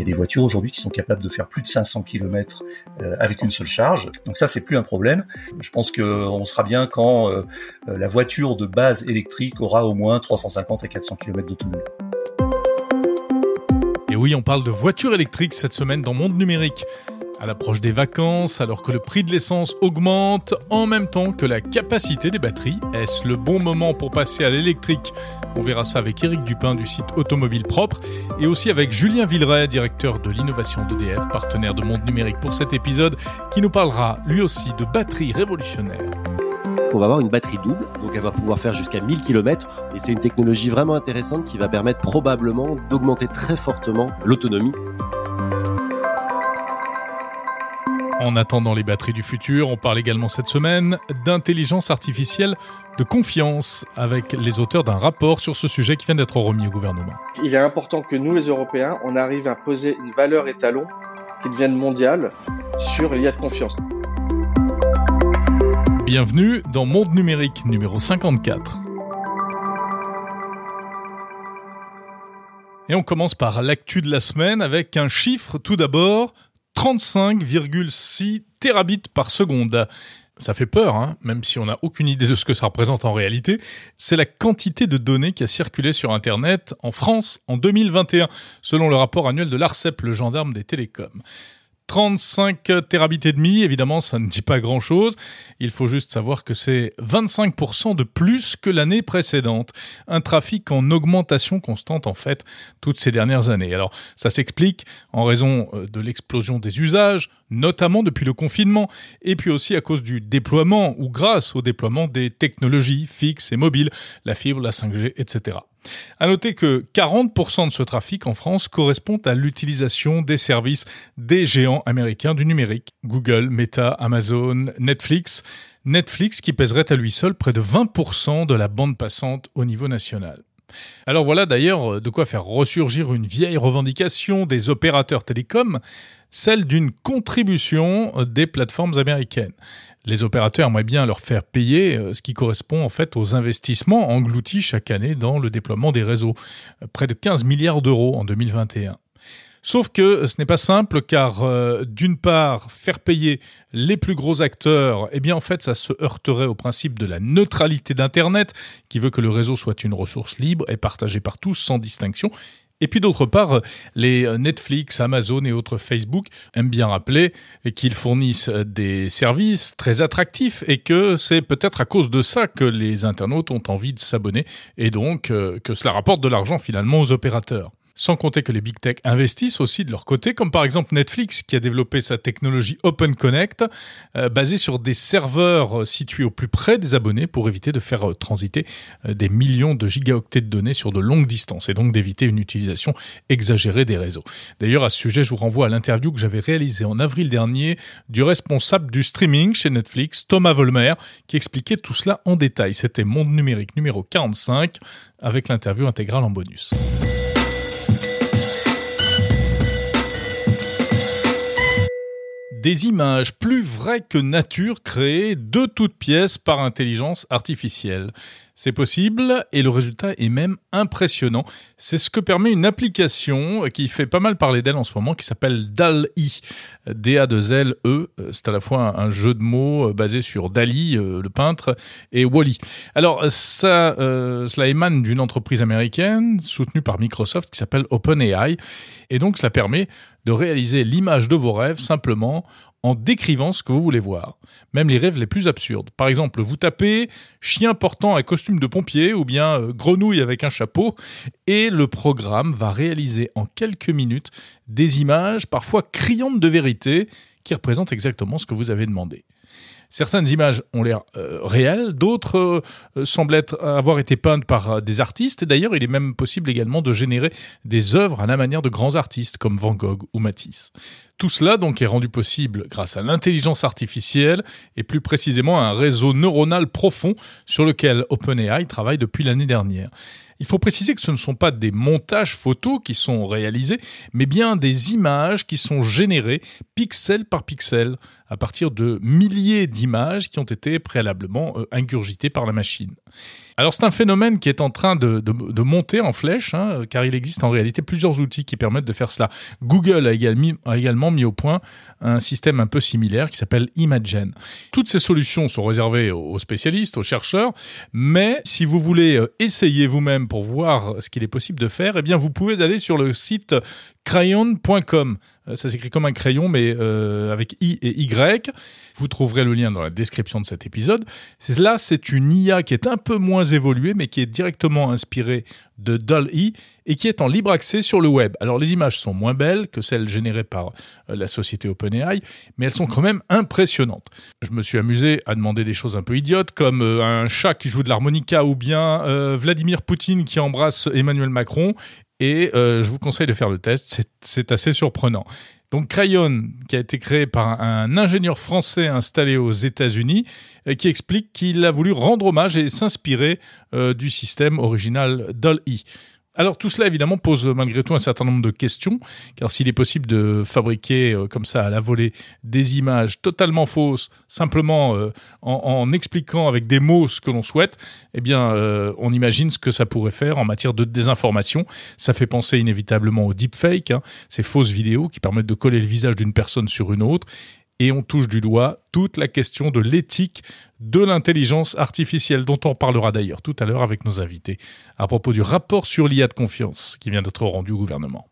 y a des voitures aujourd'hui qui sont capables de faire plus de 500 km avec une seule charge. Donc ça, c'est plus un problème. Je pense qu'on sera bien quand la voiture de base électrique aura au moins 350 à 400 km d'autonomie. Et oui, on parle de voitures électriques cette semaine dans Monde Numérique. À l'approche des vacances, alors que le prix de l'essence augmente en même temps que la capacité des batteries, est-ce le bon moment pour passer à l'électrique? On verra ça avec Eric Dupin du site Automobile Propre et aussi avec Julien Villeray, directeur de l'innovation d'EDF, partenaire de Monde Numérique pour cet épisode, qui nous parlera lui aussi de batteries révolutionnaires. On va avoir une batterie double, donc elle va pouvoir faire jusqu'à 1000 km et c'est une technologie vraiment intéressante qui va permettre probablement d'augmenter très fortement l'autonomie En attendant les batteries du futur, on parle également cette semaine d'intelligence artificielle de confiance avec les auteurs d'un rapport sur ce sujet qui vient d'être remis au gouvernement. Il est important que nous, les Européens, on arrive à poser une valeur étalon qui devienne mondiale sur l'IA de confiance. Bienvenue dans Monde Numérique numéro 54. Et on commence par l'actu de la semaine avec un chiffre tout d'abord 35,6 terabits par seconde. Ça fait peur, hein, même si on n'a aucune idée de ce que ça représente en réalité. C'est la quantité de données qui a circulé sur Internet en France en 2021, selon le rapport annuel de l'ARCEP, le gendarme des télécoms. 35 terabits et demi, évidemment, ça ne dit pas grand chose. Il faut juste savoir que c'est 25% de plus que l'année précédente. Un trafic en augmentation constante, en fait, toutes ces dernières années. Alors, ça s'explique en raison euh, de l'explosion des usages, notamment depuis le confinement, et puis aussi à cause du déploiement ou grâce au déploiement des technologies fixes et mobiles, la fibre, la 5G, etc. À noter que 40% de ce trafic en France correspond à l'utilisation des services des géants américains du numérique. Google, Meta, Amazon, Netflix. Netflix qui pèserait à lui seul près de 20% de la bande passante au niveau national. Alors voilà d'ailleurs de quoi faire ressurgir une vieille revendication des opérateurs télécoms, celle d'une contribution des plateformes américaines les opérateurs aimeraient bien leur faire payer euh, ce qui correspond en fait aux investissements engloutis chaque année dans le déploiement des réseaux, euh, près de 15 milliards d'euros en 2021. Sauf que ce n'est pas simple car euh, d'une part, faire payer les plus gros acteurs, eh bien en fait ça se heurterait au principe de la neutralité d'Internet qui veut que le réseau soit une ressource libre et partagée par tous sans distinction et puis d'autre part, les Netflix, Amazon et autres Facebook aiment bien rappeler qu'ils fournissent des services très attractifs et que c'est peut-être à cause de ça que les internautes ont envie de s'abonner et donc euh, que cela rapporte de l'argent finalement aux opérateurs. Sans compter que les big tech investissent aussi de leur côté, comme par exemple Netflix qui a développé sa technologie Open Connect, euh, basée sur des serveurs euh, situés au plus près des abonnés pour éviter de faire euh, transiter des millions de gigaoctets de données sur de longues distances et donc d'éviter une utilisation exagérée des réseaux. D'ailleurs, à ce sujet, je vous renvoie à l'interview que j'avais réalisée en avril dernier du responsable du streaming chez Netflix, Thomas Volmer, qui expliquait tout cela en détail. C'était Monde numérique numéro 45 avec l'interview intégrale en bonus. Des images plus vraies que nature créées de toutes pièces par intelligence artificielle. C'est possible et le résultat est même impressionnant. C'est ce que permet une application qui fait pas mal parler d'elle en ce moment qui s'appelle DAL-I. D-A-2-L-E. C'est à la fois un jeu de mots basé sur Dali, euh, le peintre, et Wally. Alors ça, euh, cela émane d'une entreprise américaine soutenue par Microsoft qui s'appelle OpenAI. Et donc cela permet de réaliser l'image de vos rêves simplement en décrivant ce que vous voulez voir, même les rêves les plus absurdes. Par exemple, vous tapez chien portant un costume de pompier ou bien euh, grenouille avec un chapeau et le programme va réaliser en quelques minutes des images parfois criantes de vérité qui représentent exactement ce que vous avez demandé. Certaines images ont l'air euh, réelles, d'autres euh, semblent avoir été peintes par euh, des artistes. Et d'ailleurs, il est même possible également de générer des œuvres à la manière de grands artistes comme Van Gogh ou Matisse. Tout cela donc est rendu possible grâce à l'intelligence artificielle et plus précisément à un réseau neuronal profond sur lequel OpenAI travaille depuis l'année dernière. Il faut préciser que ce ne sont pas des montages photos qui sont réalisés, mais bien des images qui sont générées pixel par pixel à partir de milliers d'images qui ont été préalablement euh, ingurgitées par la machine. Alors c'est un phénomène qui est en train de, monter en flèche, hein, car il existe en réalité plusieurs outils qui permettent de faire cela. Google a également, mis au point un système un peu similaire qui s'appelle Imagen. Toutes ces solutions sont réservées aux spécialistes, aux chercheurs, mais si vous voulez euh, essayer vous-même pour voir ce qu'il est possible de faire, eh bien vous pouvez aller sur le site crayon.com. Euh, ça s'écrit comme un crayon, mais euh, avec I et Y. Vous trouverez le lien dans la description de cet épisode. Là, c'est une IA qui est un peu moins évoluée, mais qui est directement inspirée de DALL-E et qui est en libre accès sur le web. Alors, les images sont moins belles que celles générées par euh, la société OpenAI, mais elles sont quand même impressionnantes. Je me suis amusé à demander des choses un peu idiotes, comme un chat qui joue de l'harmonica ou bien Vladimir Poutine qui embrasse Emmanuel Macron, et euh, je vous conseille de faire le test, c'est assez surprenant. Donc Crayon, qui a été créé par un ingénieur français installé aux États-Unis, euh, qui explique qu'il a voulu rendre hommage et s'inspirer euh, du système original DAL-E. Alors tout cela évidemment pose malgré tout un certain nombre de questions, car s'il est possible de fabriquer euh, comme ça à la volée des images totalement fausses, simplement euh, en, expliquant avec des mots ce que l'on souhaite, eh bien euh, on imagine ce que ça pourrait faire en matière de désinformation. Ça fait penser inévitablement au deepfake, hein, ces fausses vidéos qui permettent de coller le visage d'une personne sur une autre, et on touche du doigt toute la question de l'éthique de l'intelligence artificielle, dont on parlera d'ailleurs tout à l'heure avec nos invités, à propos du rapport sur l'IA de confiance qui vient d'être rendu au gouvernement.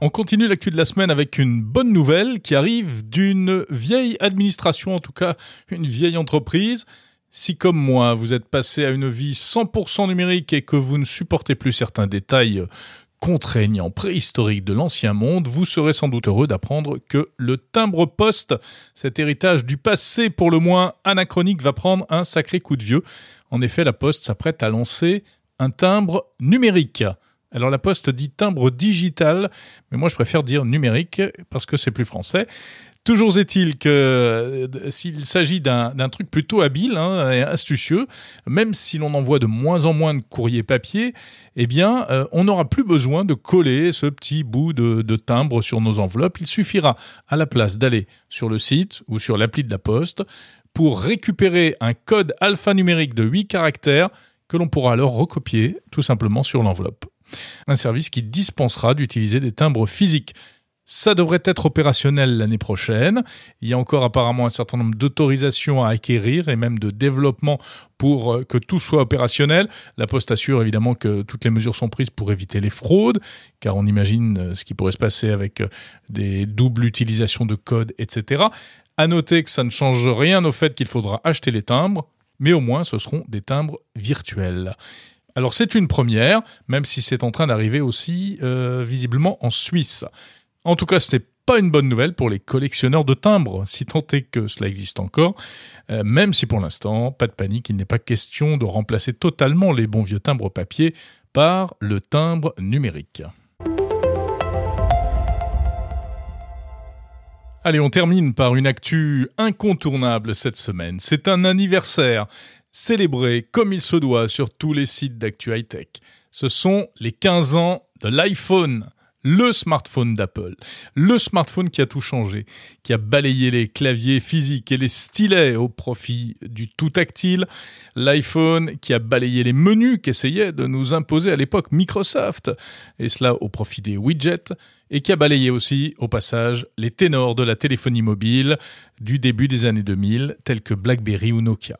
On continue l'actu de la semaine avec une bonne nouvelle qui arrive d'une vieille administration, en tout cas une vieille entreprise. Si comme moi, vous êtes passé à une vie 100% numérique et que vous ne supportez plus certains détails contraignant préhistorique de l'ancien monde, vous serez sans doute heureux d'apprendre que le timbre-poste, cet héritage du passé pour le moins anachronique, va prendre un sacré coup de vieux. En effet, la Poste s'apprête à lancer un timbre numérique. Alors la Poste dit timbre digital, mais moi je préfère dire numérique parce que c'est plus français. Toujours est-il que euh, s'il s'agit d'un truc plutôt habile hein, et astucieux, même si l'on envoie de moins en moins de courriers papier, eh bien, euh, on n'aura plus besoin de coller ce petit bout de, de, timbre sur nos enveloppes. Il suffira, à la place d'aller sur le site ou sur l'appli de la Poste, pour récupérer un code alphanumérique de 8 caractères que l'on pourra alors recopier tout simplement sur l'enveloppe. Un service qui dispensera d'utiliser des timbres physiques. Ça devrait être opérationnel l'année prochaine. Il y a encore apparemment un certain nombre d'autorisations à acquérir et même de développement pour euh, que tout soit opérationnel. La Poste assure évidemment que toutes les mesures sont prises pour éviter les fraudes, car on imagine euh, ce qui pourrait se passer avec euh, des doubles utilisations de codes, etc. À noter que ça ne change rien au fait qu'il faudra acheter les timbres, mais au moins ce seront des timbres virtuels. Alors c'est une première, même si c'est en train d'arriver aussi visiblement en Suisse. En tout cas, ce n'est pas une bonne nouvelle pour les collectionneurs de timbres, si tant est que cela existe encore, euh, même si pour l'instant, pas de panique, il n'est pas question de remplacer totalement les bons vieux timbres papier par le timbre numérique. Allez, on termine par une actu incontournable cette semaine. C'est un anniversaire célébré comme il se doit sur tous les sites d'actu high-tech. Ce sont les 15 ans de l'iPhone le smartphone d'Apple, le smartphone qui a tout changé, qui a balayé les claviers physiques et les stylets au profit du tout tactile, l'iPhone qui a balayé les menus qu'essayait de nous imposer à l'époque Microsoft, et cela au profit des widgets, et qui a balayé aussi, au passage, les ténors de la téléphonie mobile du début des années 2000, tels que BlackBerry ou Nokia.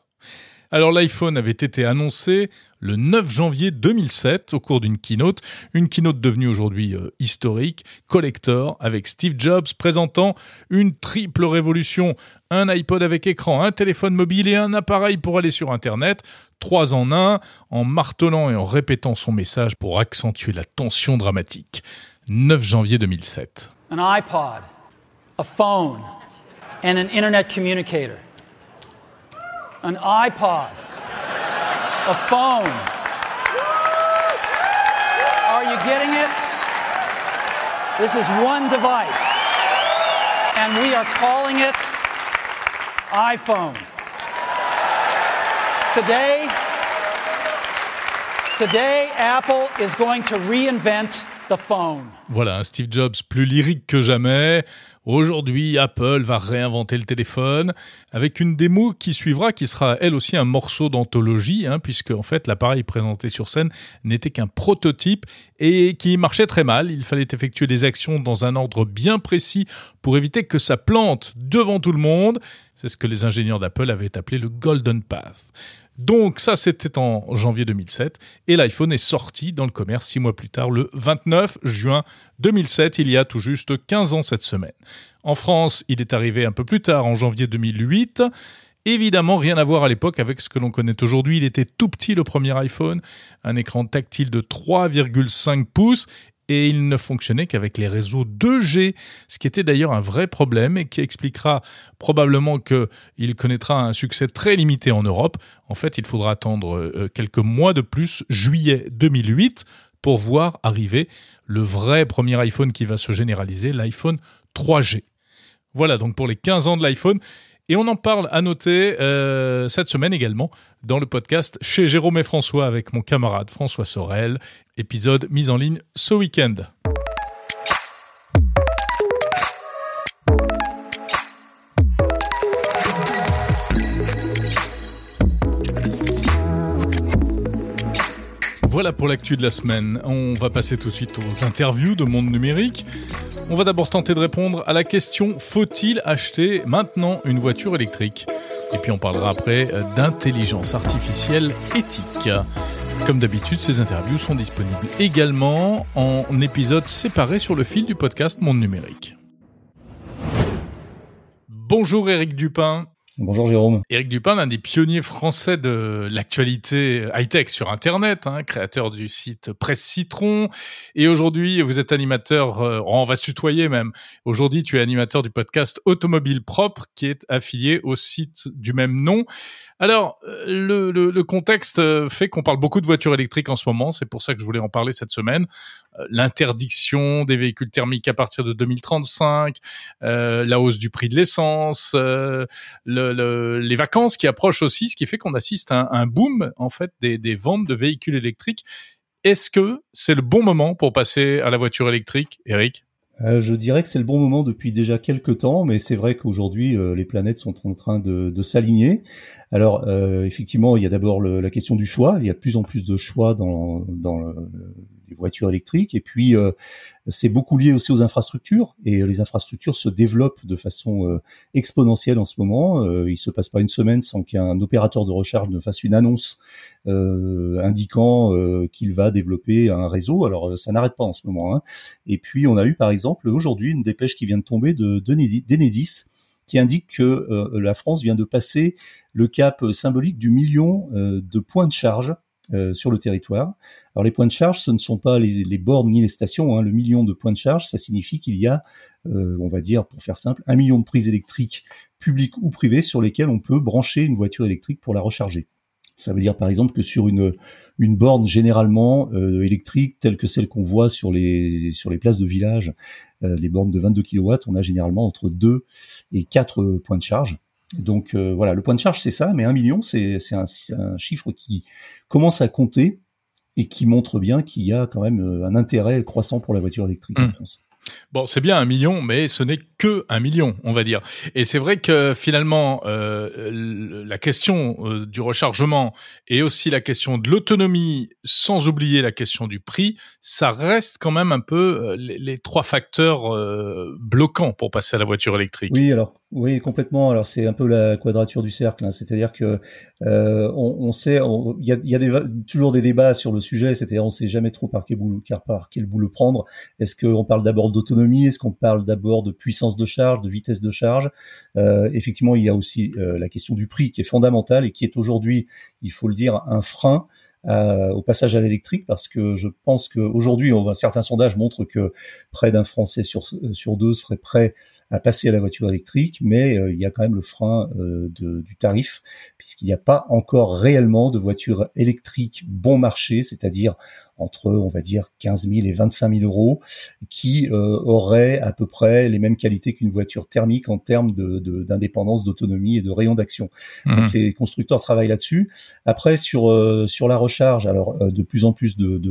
Alors l'iPhone avait été annoncé le 9 janvier 2007 au cours d'une keynote, une keynote devenue aujourd'hui euh, historique, collector, avec Steve Jobs présentant une triple révolution, un iPod avec écran, un téléphone mobile et un appareil pour aller sur Internet, trois en un, en martelant et en répétant son message pour accentuer la tension dramatique. 9 janvier 2007. An iPod, a phone and an internet communicator. An iPod, a phone. Are you getting it? This is one device, and we are calling it iPhone. Today, today Apple is going to reinvent the phone. Voilà, Steve Jobs plus lyrique que jamais. Aujourd'hui, Apple va réinventer le téléphone avec une démo qui suivra, qui sera elle aussi un morceau d'anthologie, hein, puisque en fait l'appareil présenté sur scène n'était qu'un prototype et qui marchait très mal. Il fallait effectuer des actions dans un ordre bien précis pour éviter que ça plante devant tout le monde. C'est ce que les ingénieurs d'Apple avaient appelé le Golden Path. Donc ça, c'était en janvier 2007. Et l'iPhone est sorti dans le commerce six mois plus tard, le 29 juin 2007, il y a tout juste 15 ans cette semaine. En France, il est arrivé un peu plus tard, en janvier 2008. Évidemment, rien à voir à l'époque avec ce que l'on connaît aujourd'hui. Il était tout petit le premier iPhone, un écran tactile de 3,5 pouces et il ne fonctionnait qu'avec les réseaux 2G, ce qui était d'ailleurs un vrai problème et qui expliquera probablement qu'il connaîtra un succès très limité en Europe. En fait, il faudra attendre euh, quelques mois de plus, juillet 2008, pour voir arriver le vrai premier iPhone qui va se généraliser, l'iPhone 3G. Voilà donc pour les 15 ans de l'iPhone. Et on en parle à noter euh, cette semaine également dans le podcast chez Jérôme et François avec mon camarade François Sorel, épisode mis en ligne ce week-end. Voilà pour l'actu de la semaine. On va passer tout de suite aux interviews de Monde Numérique. On va d'abord tenter de répondre à la question faut-il acheter maintenant une voiture électrique? Et puis on parlera après d'intelligence artificielle éthique. Comme d'habitude, ces interviews sont disponibles également en épisodes séparés sur le fil du podcast Monde Numérique. Bonjour Eric Dupin. Bonjour Jérôme. Éric Dupin, l'un des pionniers français de l'actualité high-tech sur Internet, hein, créateur du site Presse Citron. Et aujourd'hui, vous êtes animateur, euh, on va se tutoyer même. Aujourd'hui, tu es animateur du podcast Automobile Propre, qui est affilié au site du même nom. Alors, euh, le, contexte euh, fait qu'on parle beaucoup de voitures électriques en ce moment. C'est pour ça que je voulais en parler cette semaine. L'interdiction des véhicules thermiques à partir de 2035, euh, la hausse du prix de l'essence, euh, le, les vacances qui approchent aussi, ce qui fait qu'on assiste à un, boom en fait des, ventes de véhicules électriques. Est-ce que c'est le bon moment pour passer à la voiture électrique, Eric? Euh, je dirais que c'est le bon moment depuis déjà quelques temps, mais c'est vrai qu'aujourd'hui euh, les planètes sont en train de, s'aligner. Alors euh, effectivement, il y a d'abord la question du choix. Il y a de plus en plus de choix dans, dans le, les voitures électriques. Et puis, euh, c'est beaucoup lié aussi aux infrastructures. Et les infrastructures se développent de façon euh, exponentielle en ce moment. Euh, il se passe pas une semaine sans qu'un opérateur de recharge ne fasse une annonce indiquant qu'il va développer un réseau. Alors, ça n'arrête pas en ce moment. Hein. Et puis, on a eu par exemple aujourd'hui une dépêche qui vient de tomber de d'Enedis qui indique que la France vient de passer le cap symbolique du million de points de charge euh, sur le territoire. Alors les points de charge, ce ne sont pas les, les bornes ni les stations. Hein. Le million de points de charge, ça signifie qu'il y a, euh, on va dire pour faire simple, un million de prises électriques publiques ou privées sur lesquelles on peut brancher une voiture électrique pour la recharger. Ça veut dire par exemple que sur une, borne généralement euh, électrique telle que celle qu'on voit sur les, sur les places de village, les bornes de 22 kW, on a généralement entre 2 et 4 points de charge. Donc euh, voilà, le point de charge c'est ça, mais un million c'est un, un, chiffre qui commence à compter et qui montre bien qu'il y a quand même euh, un intérêt croissant pour la voiture électrique en mmh. France. Bon, c'est bien un million, mais ce n'est que un million, on va dire. Et c'est vrai que finalement, euh, la question euh, du rechargement et aussi la question de l'autonomie, sans oublier la question du prix, ça reste quand même un peu les, les trois facteurs euh, bloquants pour passer à la voiture électrique. Oui, alors oui, complètement. Alors c'est un peu la quadrature du cercle, hein. c'est-à-dire que euh, on, on, sait, il y a, y a des, toujours des débats sur le sujet, c'est-à-dire on sait jamais trop par quel bout, par quel bout le prendre. Est-ce qu'on parle d'abord d'autonomie? Est-ce qu'on parle d'abord de puissance de charge, de vitesse de charge? Euh, Effectivement, il y a aussi euh, la question du prix qui est fondamentale et qui est aujourd'hui, il faut le dire, un frein au passage à l'électrique parce que je pense qu'aujourd'hui, certains sondages montrent que près d'un Français sur, sur deux serait prêt à passer à la voiture électrique, mais euh, il y a quand même le frein euh, de, du tarif puisqu'il n'y a pas encore réellement de voiture électrique bon marché, c'est-à-dire entre, on va dire, 15 000 et 25 000 euros, qui aurait à peu près les mêmes qualités qu'une voiture thermique en termes d'indépendance, d'autonomie et de rayon d'action. Mmh. Donc les constructeurs travaillent là-dessus. Après, sur sur la recharge, alors de plus en plus de,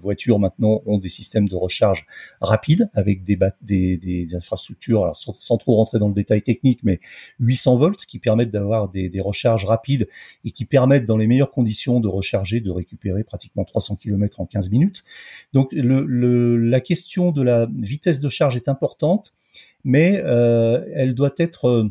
voitures maintenant ont des systèmes de recharge rapides avec des, des, des infrastructures, alors sans, trop rentrer dans le détail technique, mais 800 volts qui permettent d'avoir des, recharges rapides et qui permettent dans les meilleures conditions de recharger, de récupérer pratiquement 300 km en 15 minutes. Donc le, la question de la vitesse de charge est importante, mais euh, elle doit être euh,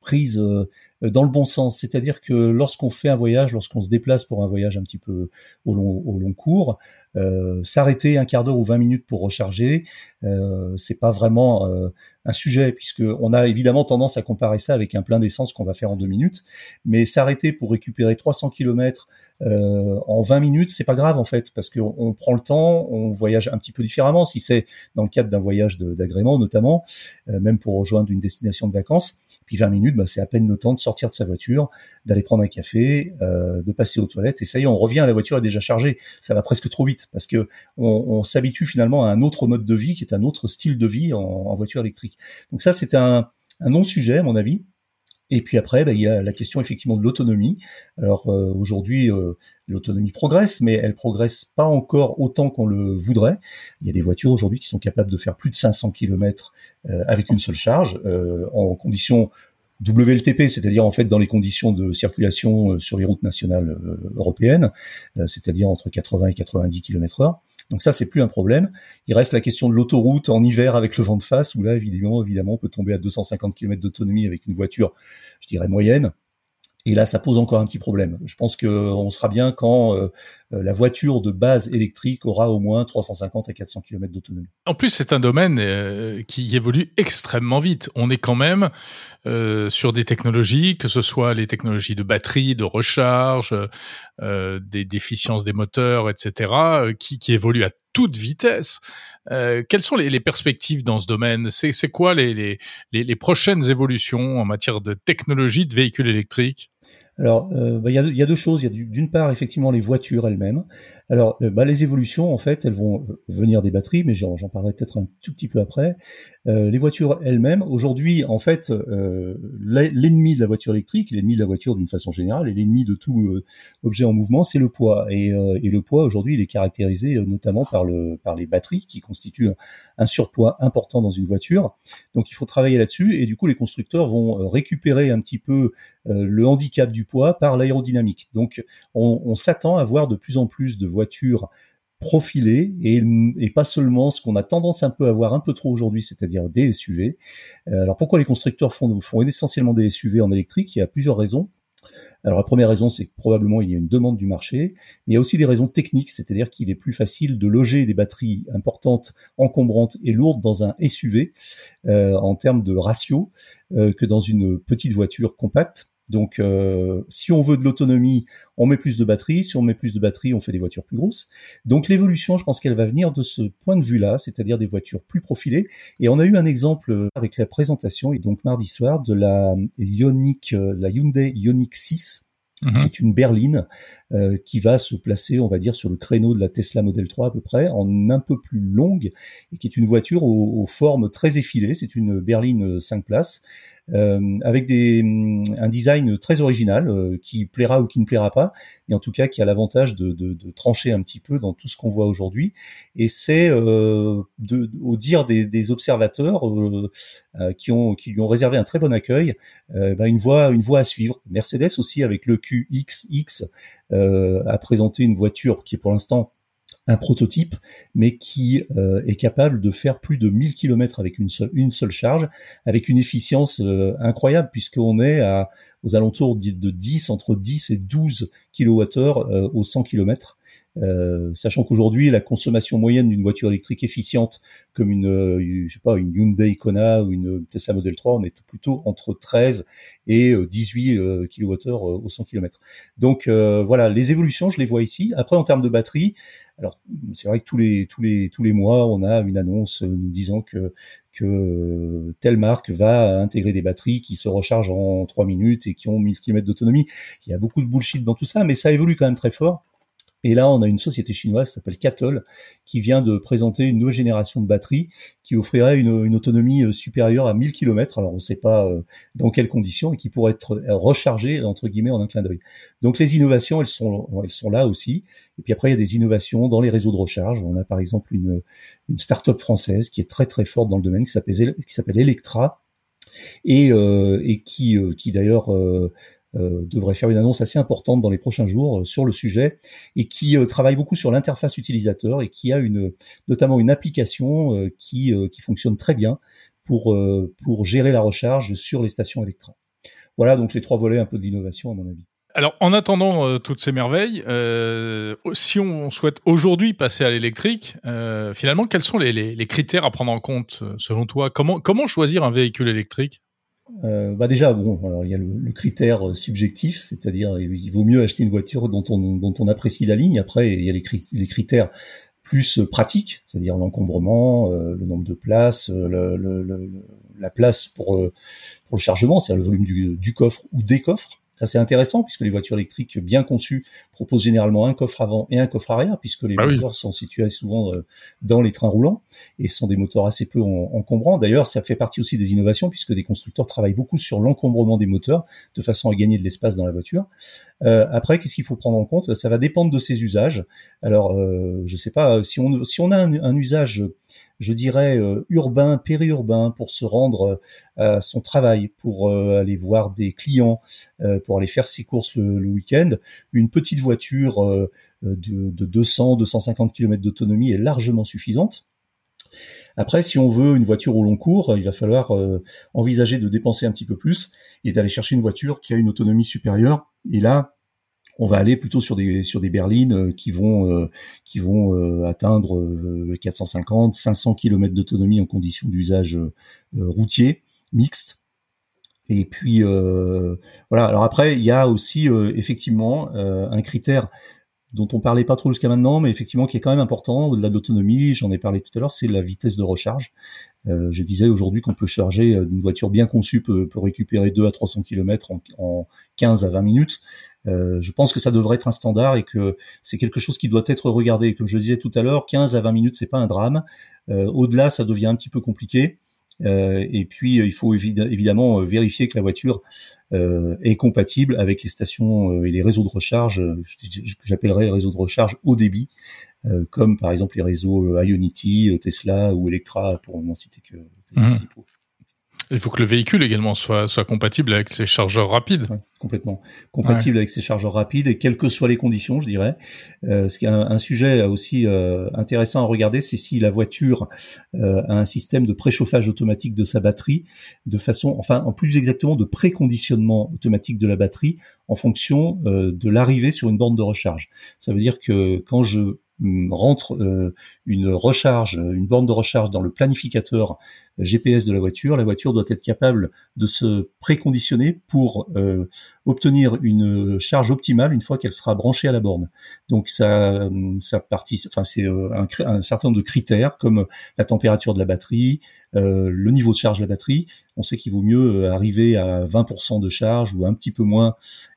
prise euh, dans le bon sens. C'est-à-dire que lorsqu'on fait un voyage, lorsqu'on se déplace pour un voyage un petit peu au long, au long cours, euh, s'arrêter un quart d'heure ou 20 minutes pour recharger, euh, c'est pas vraiment euh, un sujet puisque on a évidemment tendance à comparer ça avec un plein d'essence qu'on va faire en deux minutes, mais s'arrêter pour récupérer 300 km euh, en 20 minutes, c'est pas grave en fait parce qu'on on prend le temps, on voyage un petit peu différemment si c'est dans le cadre d'un voyage d'agrément notamment, euh, même pour rejoindre une destination de vacances. Puis 20 minutes, bah, c'est à peine le temps de sortir de sa voiture, d'aller prendre un café, euh, de passer aux toilettes et ça y est, on revient, la voiture est déjà chargée. Ça va presque trop vite parce que on, s'habitue finalement à un autre mode de vie qui est un autre style de vie en, voiture électrique. Donc ça, c'est un, un non-sujet à mon avis. Et puis après, bah, il y a la question effectivement de l'autonomie. Alors euh, aujourd'hui, euh, l'autonomie progresse, mais elle progresse pas encore autant qu'on le voudrait. Il y a des voitures aujourd'hui qui sont capables de faire plus de 500 km euh, avec une seule charge en conditions WLTP, c'est-à-dire en fait dans les conditions de circulation sur les routes nationales européennes, c'est-à-dire entre 80 et 90 km/h. Donc ça, c'est plus un problème. Il reste la question de l'autoroute en hiver avec le vent de face, où là, évidemment, évidemment, on peut tomber à 250 km d'autonomie avec une voiture, je dirais moyenne. Et là, ça pose encore un petit problème. Je pense qu'on sera bien quand euh, euh, la voiture de base électrique aura au moins 350 à 400 km d'autonomie. En plus, c'est un domaine euh, qui évolue extrêmement vite. On est quand même sur des technologies, que ce soit les technologies de batterie, de recharge, des déficiences des moteurs, etc., qui, qui évoluent à toute vitesse. quelles sont les, perspectives dans ce domaine? C'est quoi les, les, les, prochaines évolutions en matière de technologie de véhicules électriques? Alors, euh, bah, il y, a, deux choses. Il y a d'une part effectivement les voitures elles-mêmes. Alors, euh, bah, les évolutions, en fait, elles vont venir des batteries, mais j'en parlerai peut-être un tout petit peu après. Euh, les voitures elles-mêmes, aujourd'hui, en fait, l'ennemi de la voiture électrique, l'ennemi de la voiture d'une façon générale, et l'ennemi de tout objet en mouvement, c'est le poids. Et, le poids, aujourd'hui, il est caractérisé notamment par, le, par les batteries, qui constituent un surpoids important dans une voiture. Donc, il faut travailler là-dessus. Et du coup, les constructeurs vont récupérer un petit peu le handicap du poids par l'aérodynamique. Donc on, s'attend à voir de plus en plus de voitures profilées et, pas seulement ce qu'on a tendance un peu à voir un peu trop aujourd'hui, c'est-à-dire des SUV. Euh, alors pourquoi les constructeurs font, font essentiellement des SUV en électrique? Il y a plusieurs raisons. Alors la première raison, c'est que probablement il y a une demande du marché, mais il y a aussi des raisons techniques, c'est-à-dire qu'il est plus facile de loger des batteries importantes, encombrantes et lourdes dans un SUV euh, en termes de ratio euh, que dans une petite voiture compacte. Donc, euh, si on veut de l'autonomie, on met plus de batterie. Si on met plus de batterie, on fait des voitures plus grosses. Donc, l'évolution, je pense qu'elle va venir de ce point de vue-là, c'est-à-dire des voitures plus profilées. Et on a eu un exemple avec la présentation, et donc mardi soir, de la Ioniq, euh, la Hyundai Ioniq 6, mhm. qui est une berline euh, qui va se placer, on va dire, sur le créneau de la Tesla Model 3 à peu près, en un peu plus longue, et qui est une voiture aux, aux formes très effilées. C'est une berline 5 places euh, avec des, mm, un design très original euh, qui plaira ou qui ne plaira pas, et en tout cas qui a l'avantage de, de, de, trancher un petit peu dans tout ce qu'on voit aujourd'hui. Et c'est euh, au dire des, des observateurs euh, qui, ont, qui lui ont réservé un très bon accueil, bah une voie une voie à suivre. Mercedes aussi avec le QXX a présenté une voiture qui est pour l'instant un prototype, mais qui euh, est capable de faire plus de 1000 km avec une seule, charge, avec une efficience euh, incroyable, puisqu'on est à, aux alentours de 10, entre 10 et 12 kWh euh, au 100 km. Euh, sachant qu'aujourd'hui la consommation moyenne d'une voiture électrique efficiente comme une euh, je sais pas une Hyundai Kona ou une Tesla Model 3 on est plutôt entre 13 et 18 euh, kWh au 100 km. Donc voilà, les évolutions, je les vois ici. Après en termes de batterie, alors c'est vrai que tous les mois, on a une annonce nous disant que que telle marque va intégrer des batteries qui se rechargent en 3 minutes et qui ont 1000 km d'autonomie. Il y a beaucoup de bullshit dans tout ça, mais ça évolue quand même très fort. Et là, on a une société chinoise qui s'appelle Cattle, qui vient de présenter une nouvelle génération de batteries qui offrirait une, autonomie euh, supérieure à 1000 km. Alors, on ne sait pas euh, dans quelles conditions, et qui pourrait être euh, rechargée, entre guillemets, en un clin d'œil. Donc, les innovations, elles sont, elles sont là aussi. Et puis après, il y a des innovations dans les réseaux de recharge. On a par exemple une, une start-up française qui est très très forte dans le domaine, qui s'appelle, Electra, et, et qui, qui d'ailleurs euh, devrait faire une annonce assez importante dans les prochains jours euh, sur le sujet et qui euh, travaille beaucoup sur l'interface utilisateur et qui a une notamment une application qui qui fonctionne très bien pour pour gérer la recharge sur les stations électriques. Voilà donc les trois volets un peu d'innovation à mon avis. Alors, en attendant toutes ces merveilles, euh, si on souhaite aujourd'hui passer à l'électrique, euh, finalement, quels sont les, les, les, critères à prendre en compte selon toi? Comment comment choisir un véhicule électrique? Euh, bah déjà, bon, alors il y a le, critère euh, subjectif, c'est-à-dire il vaut mieux acheter une voiture dont on, dont on apprécie la ligne. Après, il y a les, critères plus pratiques, c'est-à-dire l'encombrement, euh, le nombre de places, la place pour, pour le chargement, c'est-à-dire le volume du coffre ou des coffres. Ça c'est intéressant puisque les voitures électriques bien conçues proposent généralement un coffre avant et un coffre arrière puisque les bah moteurs sont situés souvent euh, dans les trains roulants et sont des moteurs assez peu encombrants. D'ailleurs, ça fait partie aussi des innovations puisque des constructeurs travaillent beaucoup sur l'encombrement des moteurs de façon à gagner de l'espace dans la voiture. Euh, après, qu'est-ce qu'il faut prendre en compte? Ça va dépendre de ses usages. Alors, euh, je sais pas si on si on a un, un usage je dirais, euh, urbain, périurbain, pour se rendre euh, à son travail, pour euh, aller voir des clients, pour aller faire ses courses le, week-end. Une petite voiture de, de 200, 250 km d'autonomie est largement suffisante. Après, si on veut une voiture au long cours, il va falloir envisager de dépenser un petit peu plus et d'aller chercher une voiture qui a une autonomie supérieure. Et là, on va aller plutôt sur des sur des berlines euh, qui vont euh, euh, atteindre 450 500 km d'autonomie en conditions d'usage routier mixte et puis voilà alors après il y a aussi effectivement un critère dont on parlait pas trop jusqu'à maintenant, mais effectivement qui est quand même important au-delà de l'autonomie, j'en ai parlé tout à l'heure, c'est la vitesse de recharge. je disais aujourd'hui qu'on peut charger une voiture bien conçue peut, récupérer 2 à 300 km en 15 à 20 minutes. Euh, je pense que ça devrait être un standard et que c'est quelque chose qui doit être regardé. Comme je le disais tout à l'heure, 15 à 20 minutes, c'est pas un drame. Euh, au-delà, ça devient un petit peu compliqué. Euh, et puis, il faut évidemment vérifier que la voiture est compatible avec les stations et les réseaux de recharge, que j'appellerais les réseaux de recharge haut débit, comme par exemple les réseaux Ionity, Tesla ou Electra, pour n'en citer que, que mmh. Il faut que le véhicule également soit, soit compatible avec ses chargeurs rapides. complètement. Compatible avec ses chargeurs rapides et quelles que soient les conditions, je dirais. Euh, ce qui est un, sujet aussi euh, intéressant à regarder, c'est si la voiture euh, a un système de préchauffage automatique de sa batterie, de façon, enfin, en plus exactement de préconditionnement automatique de la batterie en fonction euh, de l'arrivée sur une borne de recharge. Ça veut dire que quand je rentre euh, une recharge, une borne de recharge dans le planificateur GPS de la voiture, la voiture doit être capable de se préconditionner pour euh, obtenir une charge optimale une fois qu'elle sera branchée à la borne. Donc ça, ça partie, enfin c'est euh, un, un, certain nombre de critères comme la température de la batterie, le niveau de charge de la batterie. On sait qu'il vaut mieux arriver à 20% de charge ou un petit peu moins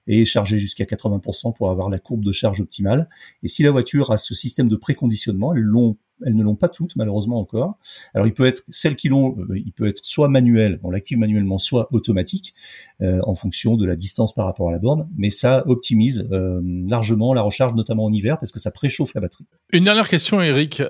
et charger jusqu'à 80% pour avoir la courbe de charge optimale. Et si la voiture a ce système de préconditionnement, elles l'ont elles ne l'ont pas toutes malheureusement encore. Alors il peut être celles qui l'ont, euh, il peut être soit manuel, on l'active manuellement, soit automatique euh, en fonction de la distance par rapport à la borne. Mais ça optimise euh, largement la recharge, notamment en hiver, parce que ça préchauffe la batterie. Une dernière question, Eric,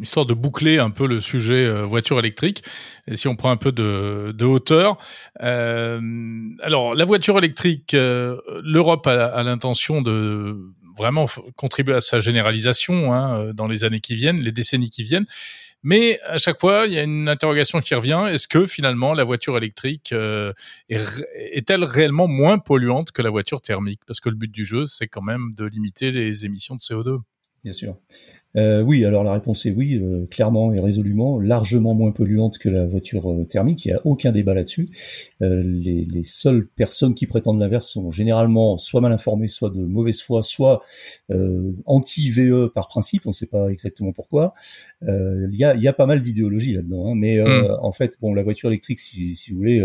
histoire de boucler un peu le sujet voiture électrique. Et si on prend un peu de, de hauteur, alors la voiture électrique, l'Europe a l'intention de vraiment contribuer à sa généralisation hein, euh, dans les années qui viennent, les décennies qui viennent. Mais à chaque fois, il y a une interrogation qui revient. Est-ce que finalement la voiture électrique euh, est-elle réellement moins polluante que la voiture thermique? Parce que le but du jeu, c'est quand même de limiter les émissions de CO2. Bien sûr. Euh, oui, alors la réponse est oui, euh, clairement et résolument, largement moins polluante que la voiture euh, thermique, il n'y a aucun débat là-dessus. Les, les, seules personnes qui prétendent l'inverse sont généralement soit mal informées, soit de mauvaise foi, soit anti-VE par principe, on ne sait pas exactement pourquoi. Il y, a, y, a, pas mal d'idéologie là-dedans, hein, mais hmm. en fait, bon, la voiture électrique, si, si vous voulez,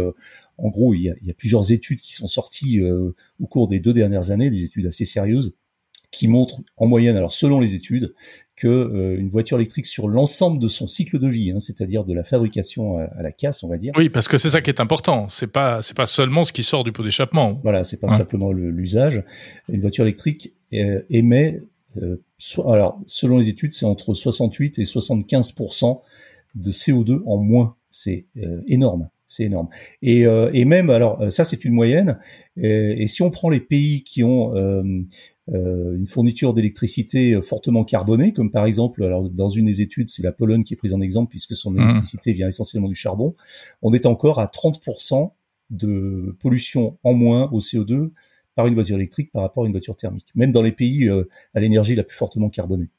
en gros, il y, a, il y, a, plusieurs études qui sont sorties au cours des deux dernières années, des études assez sérieuses qui montrent en moyenne, alors selon les études, que euh, une voiture électrique sur l'ensemble de son cycle de vie, hein, c'est-à-dire de la fabrication à, la casse, on va dire. Oui, parce que c'est ça qui est important. C'est pas c'est pas seulement ce qui sort du pot d'échappement. Voilà, c'est pas simplement l'usage. Une voiture électrique euh, émet, euh, alors selon les études, c'est entre 68 et 75% de CO2 en moins. C'est énorme. C'est énorme. Et, et, même, alors ça c'est une moyenne. Et, et, si on prend les pays qui ont euh, une fourniture d'électricité fortement carbonée, comme par exemple, alors dans une des études, c'est la Pologne qui est prise en exemple puisque son mmh. électricité vient essentiellement du charbon. On est encore à 30% de pollution en moins au CO2 par une voiture électrique par rapport à une voiture thermique, même dans les pays euh, à l'énergie la plus fortement carbonée.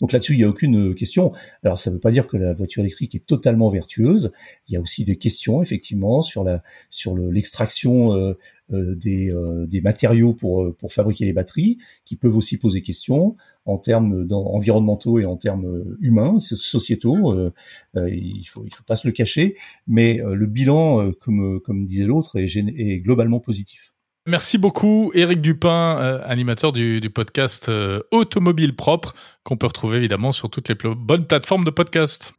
Donc là-dessus, il n'y a aucune question. Alors ça ne veut pas dire que la voiture électrique est totalement vertueuse. Il y a aussi des questions effectivement sur la sur l'extraction euh, euh, des, euh, des matériaux pour pour fabriquer les batteries, qui peuvent aussi poser question en termes environnementaux et en termes humains, sociétaux. il faut il faut pas se le cacher, mais le bilan, comme comme disait l'autre, est, est globalement positif. Merci beaucoup, Eric Dupin, euh, animateur du, podcast euh, Automobile Propre, qu'on peut retrouver évidemment sur toutes les bonnes plateformes de podcast.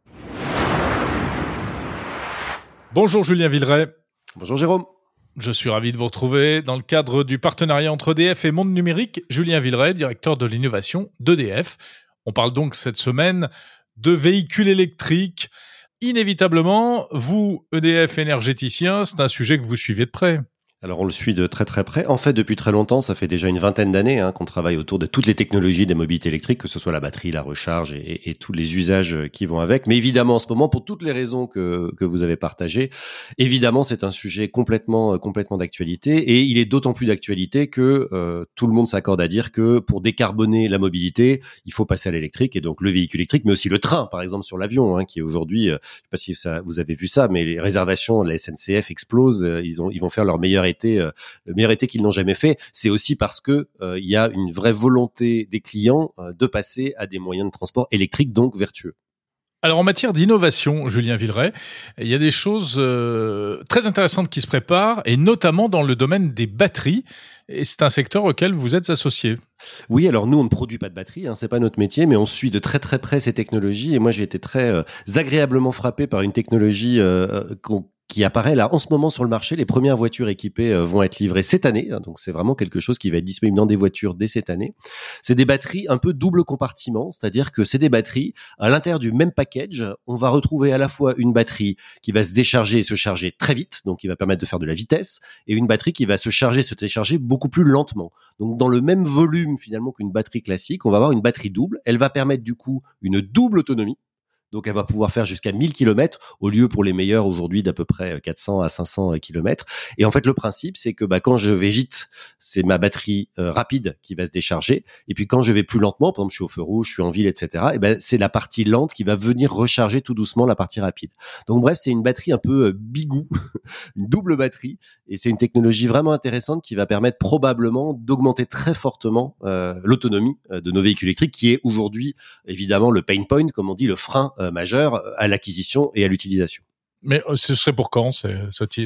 Bonjour Julien Villeray. Bonjour Jérôme. Je suis ravi de vous retrouver dans le cadre du partenariat entre EDF et Monde Numérique. Julien Villeray, directeur de l'innovation d'EDF. On parle donc cette semaine de véhicules électriques. Inévitablement, vous, EDF énergéticien, c'est un sujet que vous suivez de près. Alors on le suit de très très près. En fait, depuis très longtemps, ça fait déjà une vingtaine d'années hein, qu'on travaille autour de toutes les technologies des mobilités électriques, que ce soit la batterie, la recharge et, tous les usages qui vont avec. Mais évidemment, en ce moment, pour toutes les raisons que, que vous avez partagées, évidemment, c'est un sujet complètement complètement d'actualité et il est d'autant plus d'actualité que euh, tout le monde s'accorde à dire que pour décarboner la mobilité, il faut passer à l'électrique et donc le véhicule électrique, mais aussi le train, par exemple sur l'avion, hein, qui aujourd'hui, euh, je sais pas si ça, vous avez vu ça, mais les réservations, la SNCF explosent, euh, ils ont ils vont faire leur meilleur euh, le meilleur été qu'ils n'ont jamais fait, c'est aussi parce que euh, il y a une vraie volonté des clients euh, de passer à des moyens de transport électriques donc vertueux. Alors en matière d'innovation, Julien Villeray, il y a des choses très intéressantes qui se préparent, et notamment dans le domaine des batteries. Et c'est un secteur auquel vous êtes associé. Oui, alors nous on ne produit pas de batteries, hein, c'est pas notre métier, mais on suit de très très près ces technologies. Et moi j'ai été très agréablement frappé par une technologie qu'on qui apparaît là en ce moment sur le marché. Les premières voitures équipées euh, vont être livrées cette année, hein, donc c'est vraiment quelque chose qui va être disponible dans des voitures dès cette année. C'est des batteries un peu double compartiment, c'est-à-dire que c'est des batteries à l'intérieur du même package. On va retrouver à la fois une batterie qui va se décharger et se charger très vite, donc qui va permettre de faire de la vitesse, et une batterie qui va se charger, et se décharger beaucoup plus lentement. Donc dans le même volume finalement qu'une batterie classique, on va avoir une batterie double. Elle va permettre du coup une double autonomie donc elle va pouvoir faire jusqu'à 1000 km au lieu pour les meilleurs aujourd'hui d'à peu près 400 à 500 km. Et en fait le principe c'est que bah, quand je vais vite, c'est ma batterie euh, rapide qui va se décharger. Et puis quand je vais plus lentement, par exemple je suis au feu rouge, je suis en ville, etc. Et ben c'est la partie lente qui va venir recharger tout doucement la partie rapide. Donc bref c'est une batterie un peu euh, bigou, une double batterie. Et c'est une technologie vraiment intéressante qui va permettre probablement d'augmenter très fortement euh, l'autonomie de nos véhicules électriques, qui est aujourd'hui évidemment le pain point, comme on dit, le frein euh, majeur à l'acquisition et à l'utilisation. Mais euh, ce serait pour quand ces,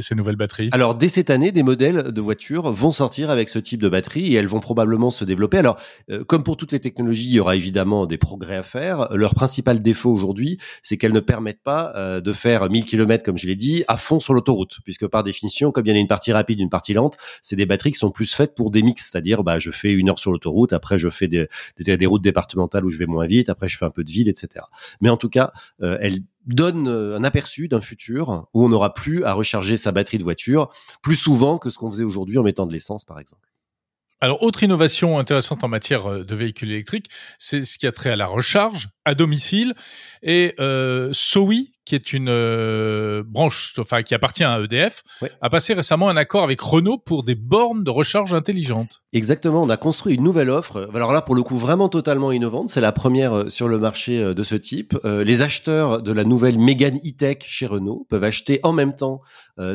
ces nouvelles batteries? Alors dès cette année, des modèles de voitures vont sortir avec ce type de batterie et elles vont probablement se développer. Alors euh, comme pour toutes les technologies, il y aura évidemment des progrès à faire. Leur principal défaut aujourd'hui, c'est qu'elles ne permettent pas euh, de faire 1000 km comme je l'ai dit à fond sur l'autoroute, puisque par définition, comme il y en a une partie rapide, une partie lente, c'est des batteries qui sont plus faites pour des mix, c'est-à-dire bah je fais une heure sur l'autoroute, après je fais des, des, des, routes départementales où je vais moins vite, après je fais un peu de ville, etc. Mais en tout cas, elles donne euh, un aperçu d'un futur où on n'aura plus à recharger sa batterie de voiture plus souvent que ce qu'on faisait aujourd'hui en mettant de l'essence, par exemple. Alors, autre innovation intéressante en matière euh, de véhicules électriques, c'est ce qui a trait à la recharge à domicile. Et euh, Sowi, qui est une euh, branche, enfin qui appartient à EDF, a passé récemment un accord avec Renault pour des bornes de recharge intelligentes. Exactement, on a construit une nouvelle offre. Alors là, pour le coup, vraiment totalement innovante. C'est la première euh, sur le marché euh, de ce type. les acheteurs de la nouvelle Mégane E-Tech chez Renault peuvent acheter en même temps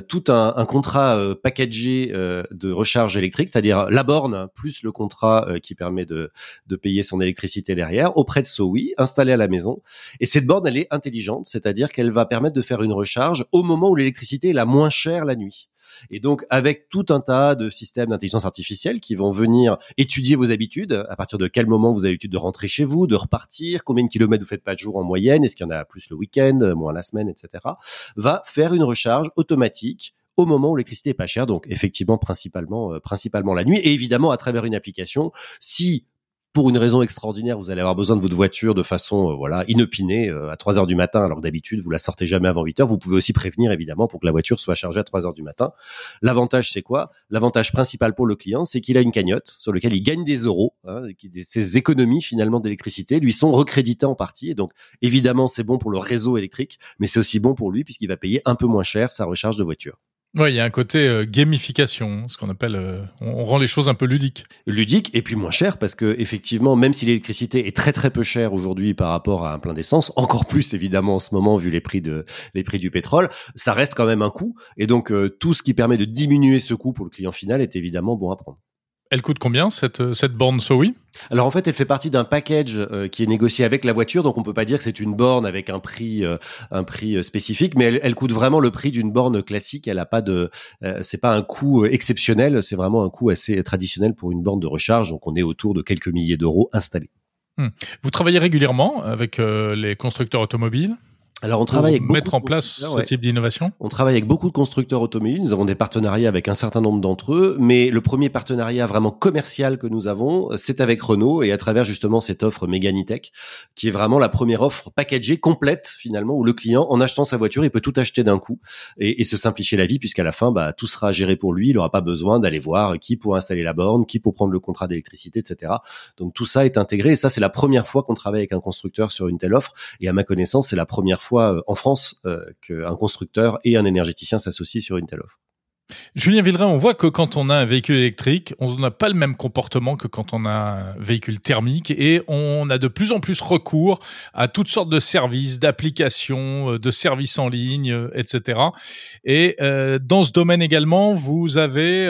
tout un, un contrat packagé de recharge électrique, c'est-à-dire la borne plus le contrat qui permet de, de payer son électricité derrière auprès de Sowi, installé à la maison. Et cette borne, elle est intelligente, c'est-à-dire qu'elle elle va permettre de faire une recharge au moment où l'électricité est la moins chère la nuit. Et donc, avec tout un tas de systèmes d'intelligence artificielle qui vont venir étudier vos habitudes, à partir de quel moment vous avez l'habitude de rentrer chez vous, de repartir, combien de kilomètres vous faites pas de jour en moyenne, est-ce qu'il y en a plus le week-end, moins la semaine, etc., va faire une recharge automatique au moment où l'électricité est pas chère, donc effectivement principalement euh, principalement la nuit et évidemment à travers une application. Si pour une raison extraordinaire, vous allez avoir besoin de votre voiture de façon euh, voilà inopinée euh, à 3 heures du matin, alors d'habitude vous la sortez jamais avant 8 heures. Vous pouvez aussi prévenir évidemment pour que la voiture soit chargée à 3 heures du matin. L'avantage c'est quoi? L'avantage principal pour le client, c'est qu'il a une cagnotte sur laquelle il gagne des euros. Hein, ses économies finalement d'électricité lui sont recréditées en partie. Et donc évidemment c'est bon pour le réseau électrique, mais c'est aussi bon pour lui puisqu'il va payer un peu moins cher sa recharge de voiture. Ouais, il y a un côté euh, gamification, ce qu'on appelle, euh, on, rend les choses un peu ludiques. Ludiques et puis moins cher parce que effectivement, même si l'électricité est très très peu chère aujourd'hui par rapport à un plein d'essence, encore plus évidemment en ce moment vu les prix de les prix du pétrole, ça reste quand même un coût. Et donc euh, tout ce qui permet de diminuer ce coût pour le client final est évidemment bon à prendre. Elle coûte combien cette cette borne SOWI? Alors en fait, elle fait partie d'un package euh, qui est négocié avec la voiture, donc on peut pas dire que c'est une borne avec un prix euh, un prix euh, spécifique, mais elle, elle, coûte vraiment le prix d'une borne classique. Elle a pas de, c'est pas un coût exceptionnel, c'est vraiment un coût assez traditionnel pour une borne de recharge. Donc on est autour de quelques milliers d'euros installés. Hmm. Vous travaillez régulièrement avec les constructeurs automobiles? Alors on travaille avec mettre en place ce type d'innovation? On travaille avec beaucoup de constructeurs automobiles. Nous avons des partenariats avec un certain nombre d'entre eux, mais le premier partenariat vraiment commercial que nous avons, c'est avec Renault et à travers justement cette offre Meganitech, qui est vraiment la première offre packagée complète finalement où le client, en achetant sa voiture, il peut tout acheter d'un coup et, et, se simplifier la vie puisqu'à la fin, bah, tout sera géré pour lui. Il n'aura pas besoin d'aller voir qui pour installer la borne, qui pour prendre le contrat d'électricité, etc. Donc tout ça est intégré et ça c'est la première fois qu'on travaille avec un constructeur sur une telle offre et à ma connaissance c'est la première fois euh, en France euh, qu'un constructeur et un énergéticien s'associent sur une telle offre. Julien Villeray, on voit que quand on a un véhicule électrique, on n'a pas le même comportement que quand on a un véhicule thermique et on a de plus en plus recours à toutes sortes de services, d'applications, euh, de services en ligne, etc. Et dans ce domaine également, vous avez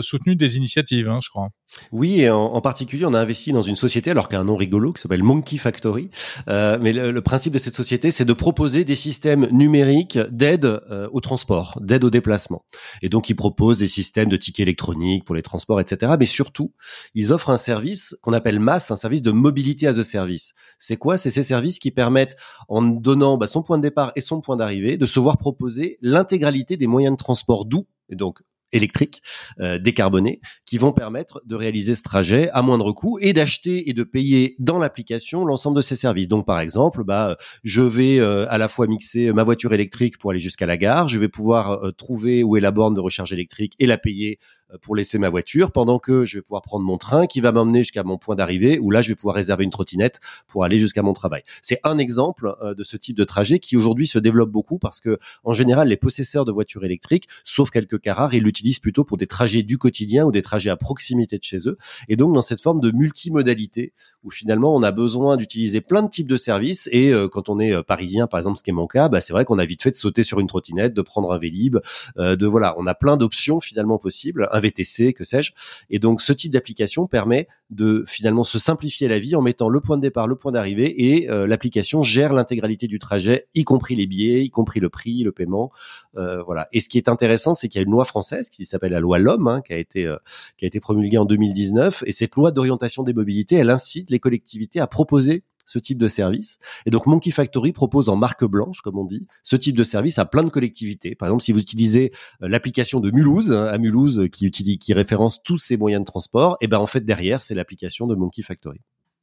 soutenu des initiatives, hein, je crois. Oui, et en, particulier, on a investi dans une société, alors qu'un nom rigolo, qui s'appelle Monkey Factory. Euh, mais le, principe de cette société, c'est de proposer des systèmes numériques d'aide euh, au transport, d'aide au déplacement. Et donc, ils proposent des systèmes de tickets électroniques pour les transports, etc. Mais surtout, ils offrent un service qu'on appelle MAS, un service de mobilité as a service. C'est quoi? C'est ces services qui permettent, en donnant bah, son point de départ et son point d'arrivée, de se voir proposer l'intégralité des moyens de transport doux et donc électriques euh, décarbonés qui vont permettre de réaliser ce trajet à moindre coût et d'acheter et de payer dans l'application l'ensemble de ces services. Donc par exemple, bah je vais euh, à la fois mixer ma voiture électrique pour aller jusqu'à la gare, je vais pouvoir euh, trouver où est la borne de recharge électrique et la payer euh, pour laisser ma voiture pendant que je vais pouvoir prendre mon train qui va m'emmener jusqu'à mon point d'arrivée où là je vais pouvoir réserver une trottinette pour aller jusqu'à mon travail. C'est un exemple de ce type de trajet qui aujourd'hui se développe beaucoup parce que en général les possesseurs de voitures électriques, sauf quelques cas rares, ils l'utilisent plutôt pour des trajets du quotidien ou des trajets à proximité de chez eux. Et donc dans cette forme de multimodalité où finalement on a besoin d'utiliser plein de types de services et euh, quand on est euh, parisien par exemple, ce qui est mon cas, bah, c'est vrai qu'on a vite fait de sauter sur une trottinette, de prendre un Vélib, euh, de voilà, on a plein d'options finalement possibles, VTC, que sais-je. Et donc ce type d'application permet de finalement se simplifier la vie en mettant le point de départ, le point d'arrivée et l'application gère l'intégralité du trajet, y compris les billets, y compris le prix, le paiement, voilà. Et ce qui est intéressant, c'est qu'il y a une loi française qui s'appelle la loi LOM, hein, qui a été euh, qui a été promulguée en 2019. Et cette loi d'orientation des mobilités, elle incite les collectivités à proposer ce type de service. Et donc Monkey Factory propose en marque blanche, comme on dit, ce type de service à plein de collectivités. Par exemple, si vous utilisez euh, l'application de Mulhouse, hein, à Mulhouse, qui utilise, qui référence tous ces moyens de transport, et ben en fait derrière c'est l'application de Monkey Factory.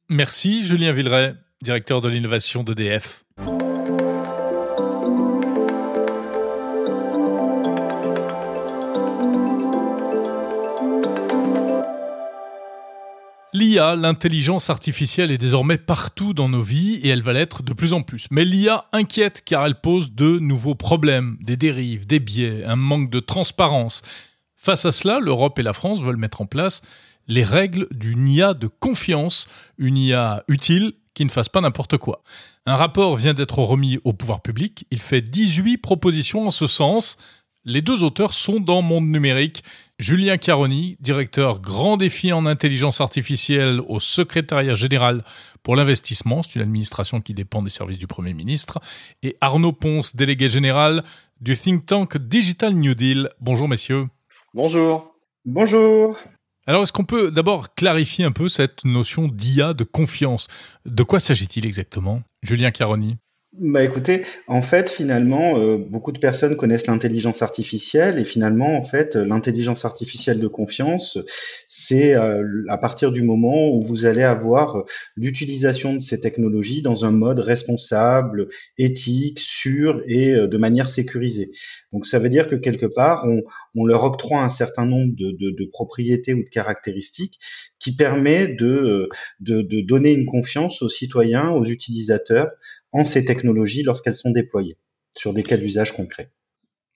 Merci Julien Villeray, directeur de l'innovation d'EDF. L'IA, l'intelligence artificielle, est désormais partout dans nos vies et elle va l'être de plus en plus. Mais l'IA inquiète car elle pose de nouveaux problèmes, des dérives, des biais, un manque de transparence. Face à cela, l'Europe et la France veulent mettre en place les règles d'une IA de confiance, une IA utile qui ne fasse pas n'importe quoi. Un rapport vient d'être remis au pouvoir public, il fait 18 propositions en ce sens. Les deux auteurs sont dans Monde Numérique. Julien Caroni, directeur Grand Défi en intelligence artificielle au secrétariat général pour l'investissement, c'est une administration qui dépend des services du Premier ministre, et Arnaud Ponce, délégué général du think tank Digital New Deal. Bonjour messieurs. Bonjour. Bonjour. Alors, est-ce qu'on peut d'abord clarifier un peu cette notion d'IA de confiance? De quoi s'agit-il exactement? Julien Caroni bah écoutez, en fait, finalement, euh, beaucoup de personnes connaissent l'intelligence artificielle et finalement, en fait, l'intelligence artificielle de confiance, c'est euh, à partir du moment où vous allez avoir l'utilisation de ces technologies dans un mode responsable, éthique, sûr et euh, de manière sécurisée. Donc, ça veut dire que quelque part, on, leur octroie un certain nombre de, propriétés ou de caractéristiques qui permet de, de, de donner une confiance aux citoyens, aux utilisateurs en ces technologies lorsqu'elles sont déployées sur des cas d'usage concrets.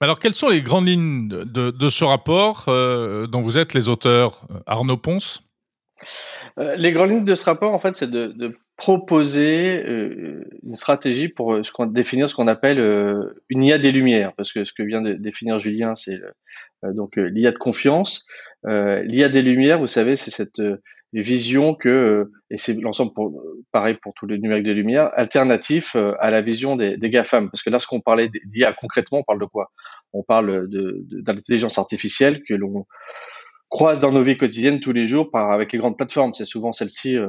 Alors, quelles sont les grandes lignes de, de ce rapport euh, dont vous êtes les auteurs, Arnaud Ponce euh, Les grandes lignes de ce rapport, en fait, c'est de, de, proposer euh, une stratégie pour euh, ce qu'on, définir ce qu'on appelle euh, une IA des lumières, parce que ce que vient de définir Julien, c'est donc l'IA de confiance. L'IA des lumières, vous savez, c'est cette vision que, et c'est l'ensemble pour, pareil pour tous les numériques des lumières, alternatif euh, à la vision des, des GAFAM. Parce que là, ce qu'on parlait d'IA concrètement, on parle de quoi? On parle de, d'intelligence artificielle que l'on croise dans nos vies quotidiennes tous les jours par, avec les grandes plateformes. C'est souvent celle-ci euh,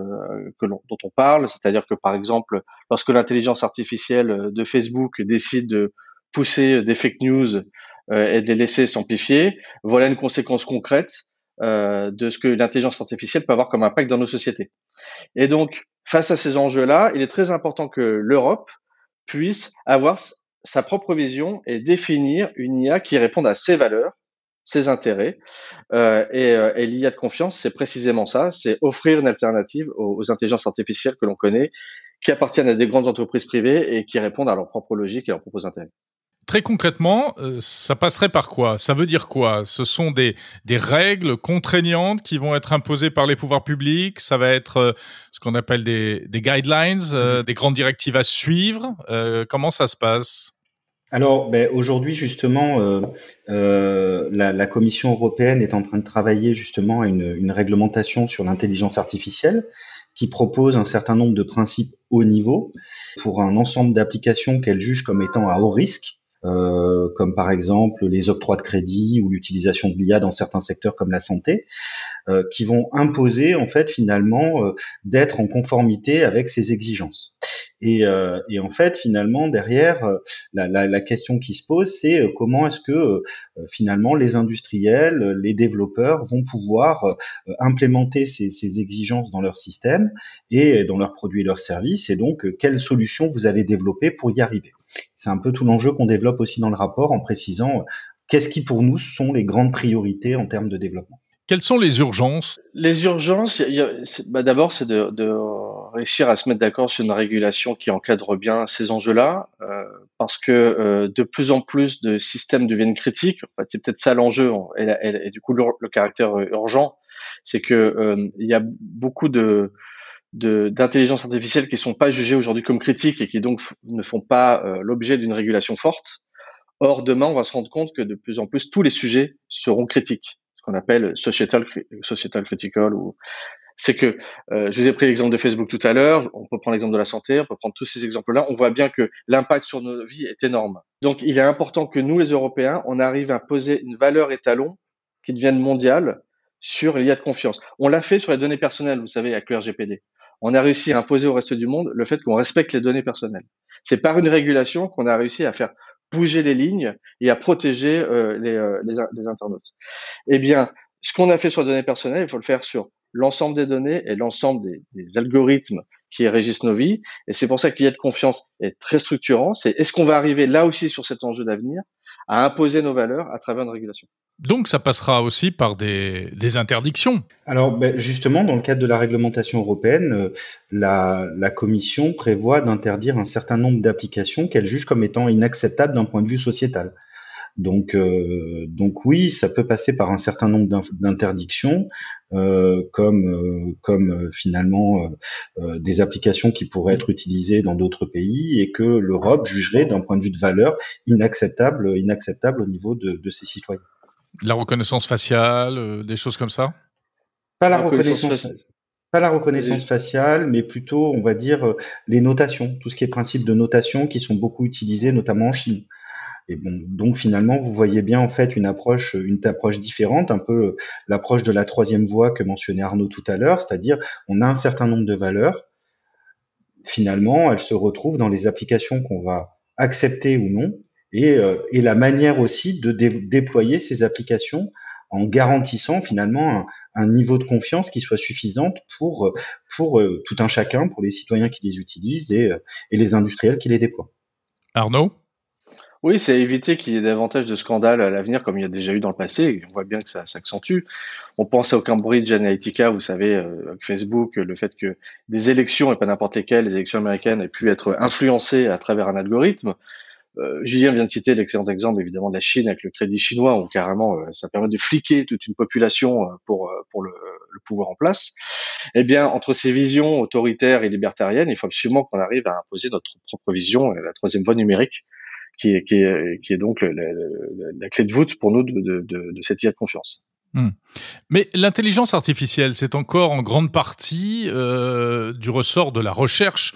que dont on parle. C'est-à-dire que, par exemple, lorsque l'intelligence artificielle de Facebook décide de pousser des fake news euh, et de les laisser s'amplifier, voilà une conséquence concrète euh, de ce que l'intelligence artificielle peut avoir comme impact dans nos sociétés. Et donc, face à ces enjeux-là, il est très important que l'Europe puisse avoir sa propre vision et définir une IA qui réponde à ses valeurs, ses intérêts. Euh, et, euh, et l'IA de confiance, c'est précisément ça, c'est offrir une alternative aux, aux intelligences artificielles que l'on connaît, qui appartiennent à des grandes entreprises privées et qui répondent à leur propre logique et leurs propres intérêts. Très concrètement, euh, ça passerait par quoi? Ça veut dire quoi? Ce sont des, des règles contraignantes qui vont être imposées par les pouvoirs publics? Ça va être euh, ce qu'on appelle des, des guidelines, euh, mmh. des grandes directives à suivre? comment ça se passe? Alors, ben, aujourd'hui, justement, euh, euh, la, la, Commission européenne est en train de travailler justement à une, une réglementation sur l'intelligence artificielle qui propose un certain nombre de principes haut niveau pour un ensemble d'applications qu'elle juge comme étant à haut risque euh, comme par exemple les octrois de crédit ou l'utilisation de l'IA dans certains secteurs comme la santé, euh, qui vont imposer en fait finalement euh, d'être en conformité avec ces exigences. Et, euh, et, en fait, finalement, derrière, euh, la, la, la question qui se pose, c'est euh, comment est-ce que finalement les industriels, les développeurs vont pouvoir implémenter ces, ces, exigences dans leur système et dans leurs produits et leurs services, et donc quelles solutions vous allez développer pour y arriver. C'est un peu tout l'enjeu qu'on développe aussi dans le rapport en précisant qu'est-ce qui pour nous sont les grandes priorités en termes de développement. Quelles sont les urgences? Les urgences, bah d'abord, c'est de, de, réussir à se mettre d'accord sur une régulation qui encadre bien ces enjeux-là, euh, parce que euh, de plus en plus de systèmes deviennent critiques. En fait, c'est peut-être ça l'enjeu, et, du coup le, caractère urgent, c'est que euh, il y a beaucoup de d'intelligence artificielle qui sont pas jugées aujourd'hui comme critiques et qui donc ne font pas euh, l'objet d'une régulation forte. Or, demain, on va se rendre compte que de plus en plus tous les sujets seront critiques qu'on appelle societal, societal critical ou c'est que euh, je vous ai pris l'exemple de Facebook tout à l'heure, on peut prendre l'exemple de la santé, on peut prendre tous ces exemples-là, on voit bien que l'impact sur nos vies est énorme. Donc il est important que nous les Européens, on arrive à poser une valeur étalon qui devienne mondiale sur l'IA de confiance. On l'a fait sur les données personnelles, vous savez, avec le RGPD. On a réussi à imposer au reste du monde le fait qu'on respecte les données personnelles. C'est par une régulation qu'on a réussi à faire bouger les lignes et à protéger euh, les, euh, les, internautes. Eh bien, ce qu'on a fait sur les données personnelles, il faut le faire sur l'ensemble des données et l'ensemble des, algorithmes qui régissent nos vies. Et c'est pour ça qu'il y a de confiance est très structurant. C'est est-ce qu'on va arriver là aussi sur cet enjeu d'avenir à imposer nos valeurs à travers une régulation? Donc ça passera aussi par des, des interdictions. Alors ben justement, dans le cadre de la réglementation européenne, euh, la, la Commission prévoit d'interdire un certain nombre d'applications qu'elle juge comme étant inacceptables d'un point de vue sociétal. Donc, euh, donc oui, ça peut passer par un certain nombre d'interdictions, euh, comme, euh, comme euh, finalement euh, des applications qui pourraient être utilisées dans d'autres pays et que l'Europe jugerait d'un point de vue de valeur inacceptable, inacceptable au niveau de, de ses citoyens. La reconnaissance faciale, des choses comme ça? Pas la, la reconnaissance, reconnaissance pas la reconnaissance faciale, mais plutôt, on va dire, les notations, tout ce qui est principe de notation qui sont beaucoup utilisés, notamment en Chine. Et bon, donc finalement, vous voyez bien en fait une approche, une approche différente, un peu l'approche de la troisième voie que mentionnait Arnaud tout à l'heure, c'est-à-dire on a un certain nombre de valeurs. Finalement, elles se retrouvent dans les applications qu'on va accepter ou non, et, euh, et la manière aussi de déployer ces applications en garantissant finalement un, niveau de confiance qui soit suffisante pour pour euh, tout un chacun, pour les citoyens qui les utilisent et, euh, et les industriels qui les déploient. Arnaud? Oui, c'est éviter qu'il y ait davantage de scandales à l'avenir, comme il y a déjà eu dans le passé. On voit bien que ça s'accentue. On pense au Cambridge Analytica, vous savez, euh, Facebook, le fait que des élections, et pas n'importe lesquelles, les élections américaines, aient pu être influencées à travers un algorithme. Euh, Julien vient de citer l'excellent exemple évidemment de la Chine avec le crédit chinois où carrément euh, ça permet de fliquer toute une population euh, pour pour le, le, pouvoir en place. Eh bien, entre ces visions autoritaires et libertariennes, il faut absolument qu'on arrive à imposer notre propre vision, la troisième voie numérique, qui est, qui est, qui est donc la, clé de voûte pour nous de, de, de, cette idée de confiance. Hmm. Mais l'intelligence artificielle, c'est encore en grande partie euh, du ressort de la recherche.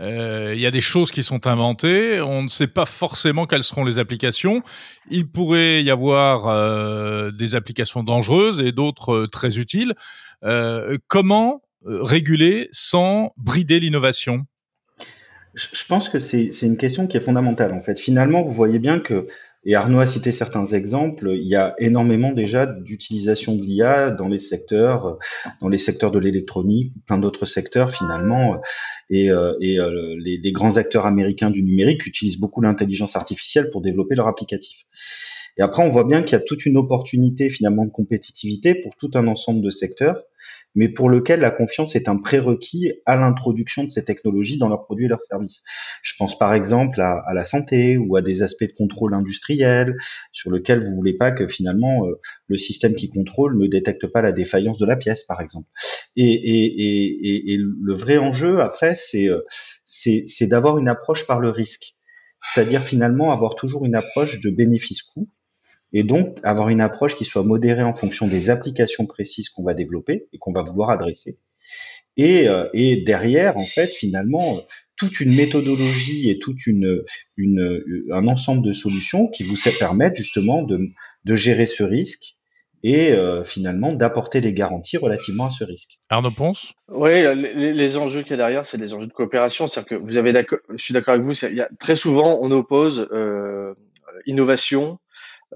Euh, il y a des choses qui sont inventées, on ne sait pas forcément quelles seront les applications. Il pourrait y avoir euh, des applications dangereuses et d'autres euh, très utiles. Euh, comment réguler sans brider l'innovation? Je pense que c'est une question qui est fondamentale en fait. Finalement, vous voyez bien que et Arnaud a cité certains exemples. Il y a énormément déjà d'utilisation de l'IA dans les secteurs, dans les secteurs de l'électronique, plein d'autres secteurs finalement. Et, euh, et euh, les, grands acteurs américains du numérique utilisent beaucoup l'intelligence artificielle pour développer leur applicatif. Et après, on voit bien qu'il y a toute une opportunité finalement de compétitivité pour tout un ensemble de secteurs mais pour lequel la confiance est un prérequis à l'introduction de ces technologies dans leurs produits et leurs services. Je pense par exemple à, à, la santé ou à des aspects de contrôle industriel sur lequel vous voulez pas que finalement euh, le système qui contrôle ne détecte pas la défaillance de la pièce, par exemple. Et, et, et, et le vrai enjeu après, c'est euh, c'est d'avoir une approche par le risque, c'est-à-dire finalement avoir toujours une approche de bénéfice-coût et donc avoir une approche qui soit modérée en fonction des applications précises qu'on va développer et qu'on va vouloir adresser. Et, euh, et, derrière, en fait, finalement, toute une méthodologie et toute une, une un ensemble de solutions qui vous permettent justement de, de gérer ce risque et euh, finalement d'apporter des garanties relativement à ce risque. Arnaud Ponce Oui, les, les, enjeux qu'il y a derrière, c'est des enjeux de coopération. C'est-à-dire que vous avez je suis d'accord avec vous, il y a, très souvent on oppose euh, innovation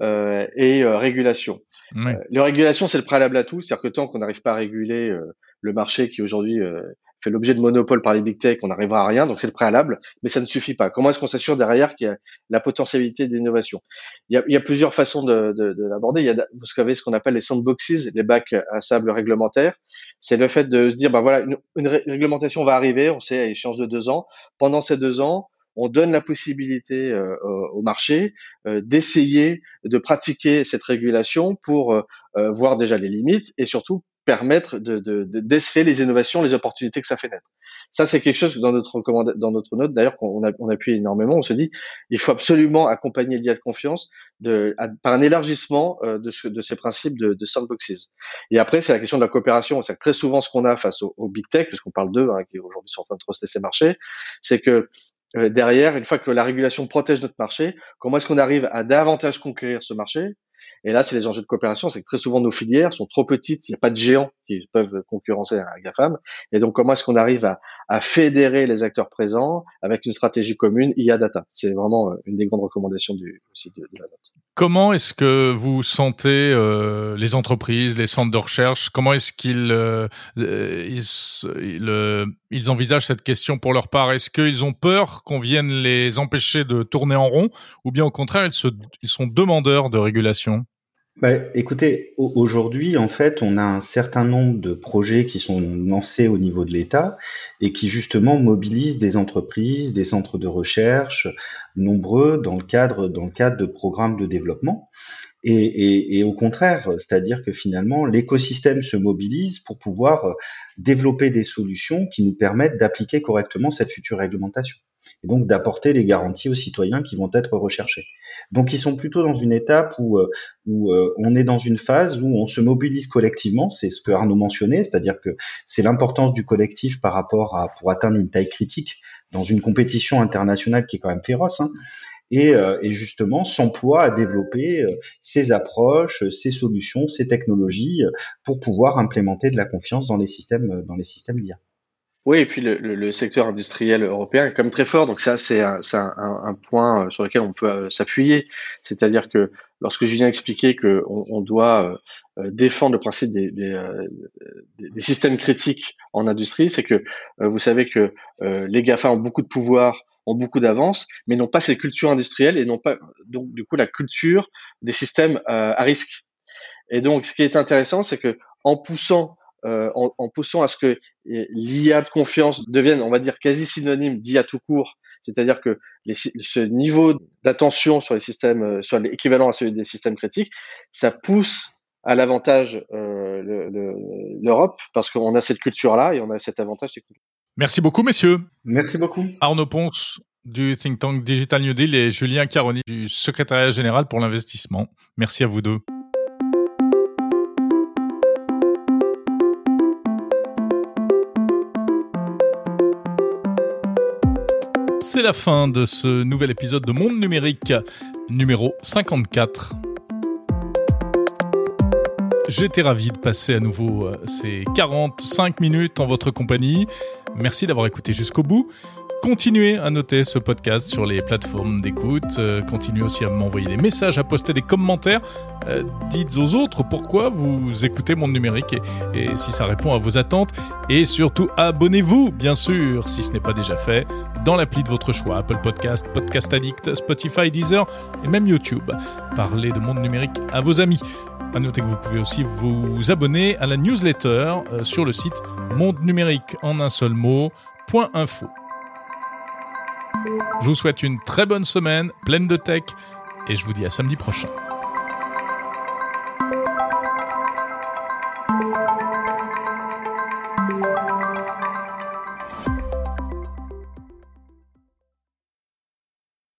et euh, régulation. Oui. Euh, la régulation, c'est le préalable à tout. C'est-à-dire que tant qu'on n'arrive pas à réguler le marché qui aujourd'hui fait l'objet de monopole par les big tech, on n'arrivera à rien. Donc c'est le préalable, mais ça ne suffit pas. Comment est-ce qu'on s'assure derrière qu'il y a la potentialité d'innovation? Il, y a, il y a plusieurs façons de, de, de l'aborder. Il y a, vous savez, ce qu'on appelle les sandboxes, les bacs à sable réglementaires. C'est le fait de se dire, ben voilà, une, une réglementation va arriver, on sait à échéance de deux ans. Pendant ces deux ans, on donne la possibilité euh, au marché euh, d'essayer de pratiquer cette régulation pour euh, voir déjà les limites et surtout permettre de, de, de les innovations, les opportunités que ça fait naître. Ça, c'est quelque chose dans notre dans notre note, d'ailleurs, qu'on on appuie énormément. On se dit, il faut absolument accompagner l'IA de confiance de, par un élargissement de, ce, de ces principes de, de sandboxes. Et après, c'est la question de la coopération. C'est que très souvent, ce qu'on a face aux, big tech, puisqu'on parle d'eux, hein, qui aujourd'hui sont en train de truster ces marchés, c'est que euh, derrière, une fois que la régulation protège notre marché, comment est-ce qu'on arrive à davantage conquérir ce marché? Et là, c'est les enjeux de coopération, c'est que très souvent nos filières sont trop petites, il n'y a pas de géants qui peuvent concurrencer un GAFAM. Et donc, comment est-ce qu'on arrive à, fédérer les acteurs présents avec une stratégie commune IA data? C'est vraiment euh, une des grandes recommandations du, aussi de, la note. Comment est-ce que vous sentez euh, les entreprises, les centres de recherche? Comment est-ce qu'ils euh, envisagent cette question pour leur part? Est-ce qu'ils ont peur qu'on vienne les empêcher de tourner en rond, ou bien au contraire ils sont demandeurs de régulation? Bah, écoutez, aujourd'hui, en fait, on a un certain nombre de projets qui sont lancés au niveau de l'État et qui justement mobilisent des entreprises, des centres de recherche nombreux dans le cadre de programmes de développement. Et au contraire, c'est-à-dire que finalement, l'écosystème se mobilise pour pouvoir développer des solutions qui nous permettent d'appliquer correctement cette future réglementation et donc d'apporter les garanties aux citoyens qui vont être recherchés. Donc ils sont plutôt dans une étape où, euh, où euh, on est dans une phase où on se mobilise collectivement, c'est ce que Arnaud mentionnait, c'est-à-dire que c'est l'importance du collectif par rapport à pour atteindre une taille critique dans une compétition internationale qui est quand même féroce. Hein. et, et justement s'emploie à développer ces approches, ces solutions, ces technologies pour pouvoir implémenter de la confiance dans les systèmes, dans les systèmes d'IA. Oui, et puis le, le, secteur industriel européen est quand même très fort, donc ça c'est un, un, un, point euh, sur lequel on peut euh, s'appuyer. C'est-à-dire que lorsque je viens expliquer qu'on on doit euh, défendre le principe des, des, des, systèmes critiques en industrie, c'est que vous savez que les GAFA ont beaucoup de pouvoir, ont beaucoup d'avance, mais n'ont pas cette culture industrielle et n'ont pas donc du coup la culture des systèmes à risque. Et donc ce qui est intéressant, c'est que en poussant euh, en, en, poussant à ce que l'IA de confiance devienne, on va dire, quasi synonyme d'IA tout court, c'est-à-dire que les, ce niveau d'attention sur les systèmes, euh, soit l'équivalent à celui des systèmes critiques, ça pousse à l'avantage euh, l'Europe le, parce qu'on a cette culture-là et on a cet avantage. Merci beaucoup, messieurs. Merci beaucoup. Arnaud Ponce du think tank Digital New Deal et Julien Caroni du secrétariat général pour l'investissement. Merci à vous deux. C'est la fin de ce nouvel épisode de Monde Numérique numéro 54. J'étais ravi de passer à nouveau euh, ces 45 minutes en votre compagnie. Merci d'avoir écouté jusqu'au bout. Continuez à noter ce podcast sur les plateformes d'écoute. Euh, continuez aussi à m'envoyer des messages, à poster des commentaires. Euh, dites aux autres pourquoi vous écoutez Monde Numérique et, et, si ça répond à vos attentes. Et surtout, abonnez-vous, bien sûr, si ce n'est pas déjà fait, dans l'appli de votre choix. Apple Podcast, Podcast Addict, Spotify, Deezer et même YouTube. Parlez de Monde Numérique à vos amis. À noter que vous pouvez aussi vous abonner à la newsletter euh, sur le site monde numérique en un seul mot.info. Je vous souhaite une très bonne semaine, pleine de tech, et je vous dis à samedi prochain.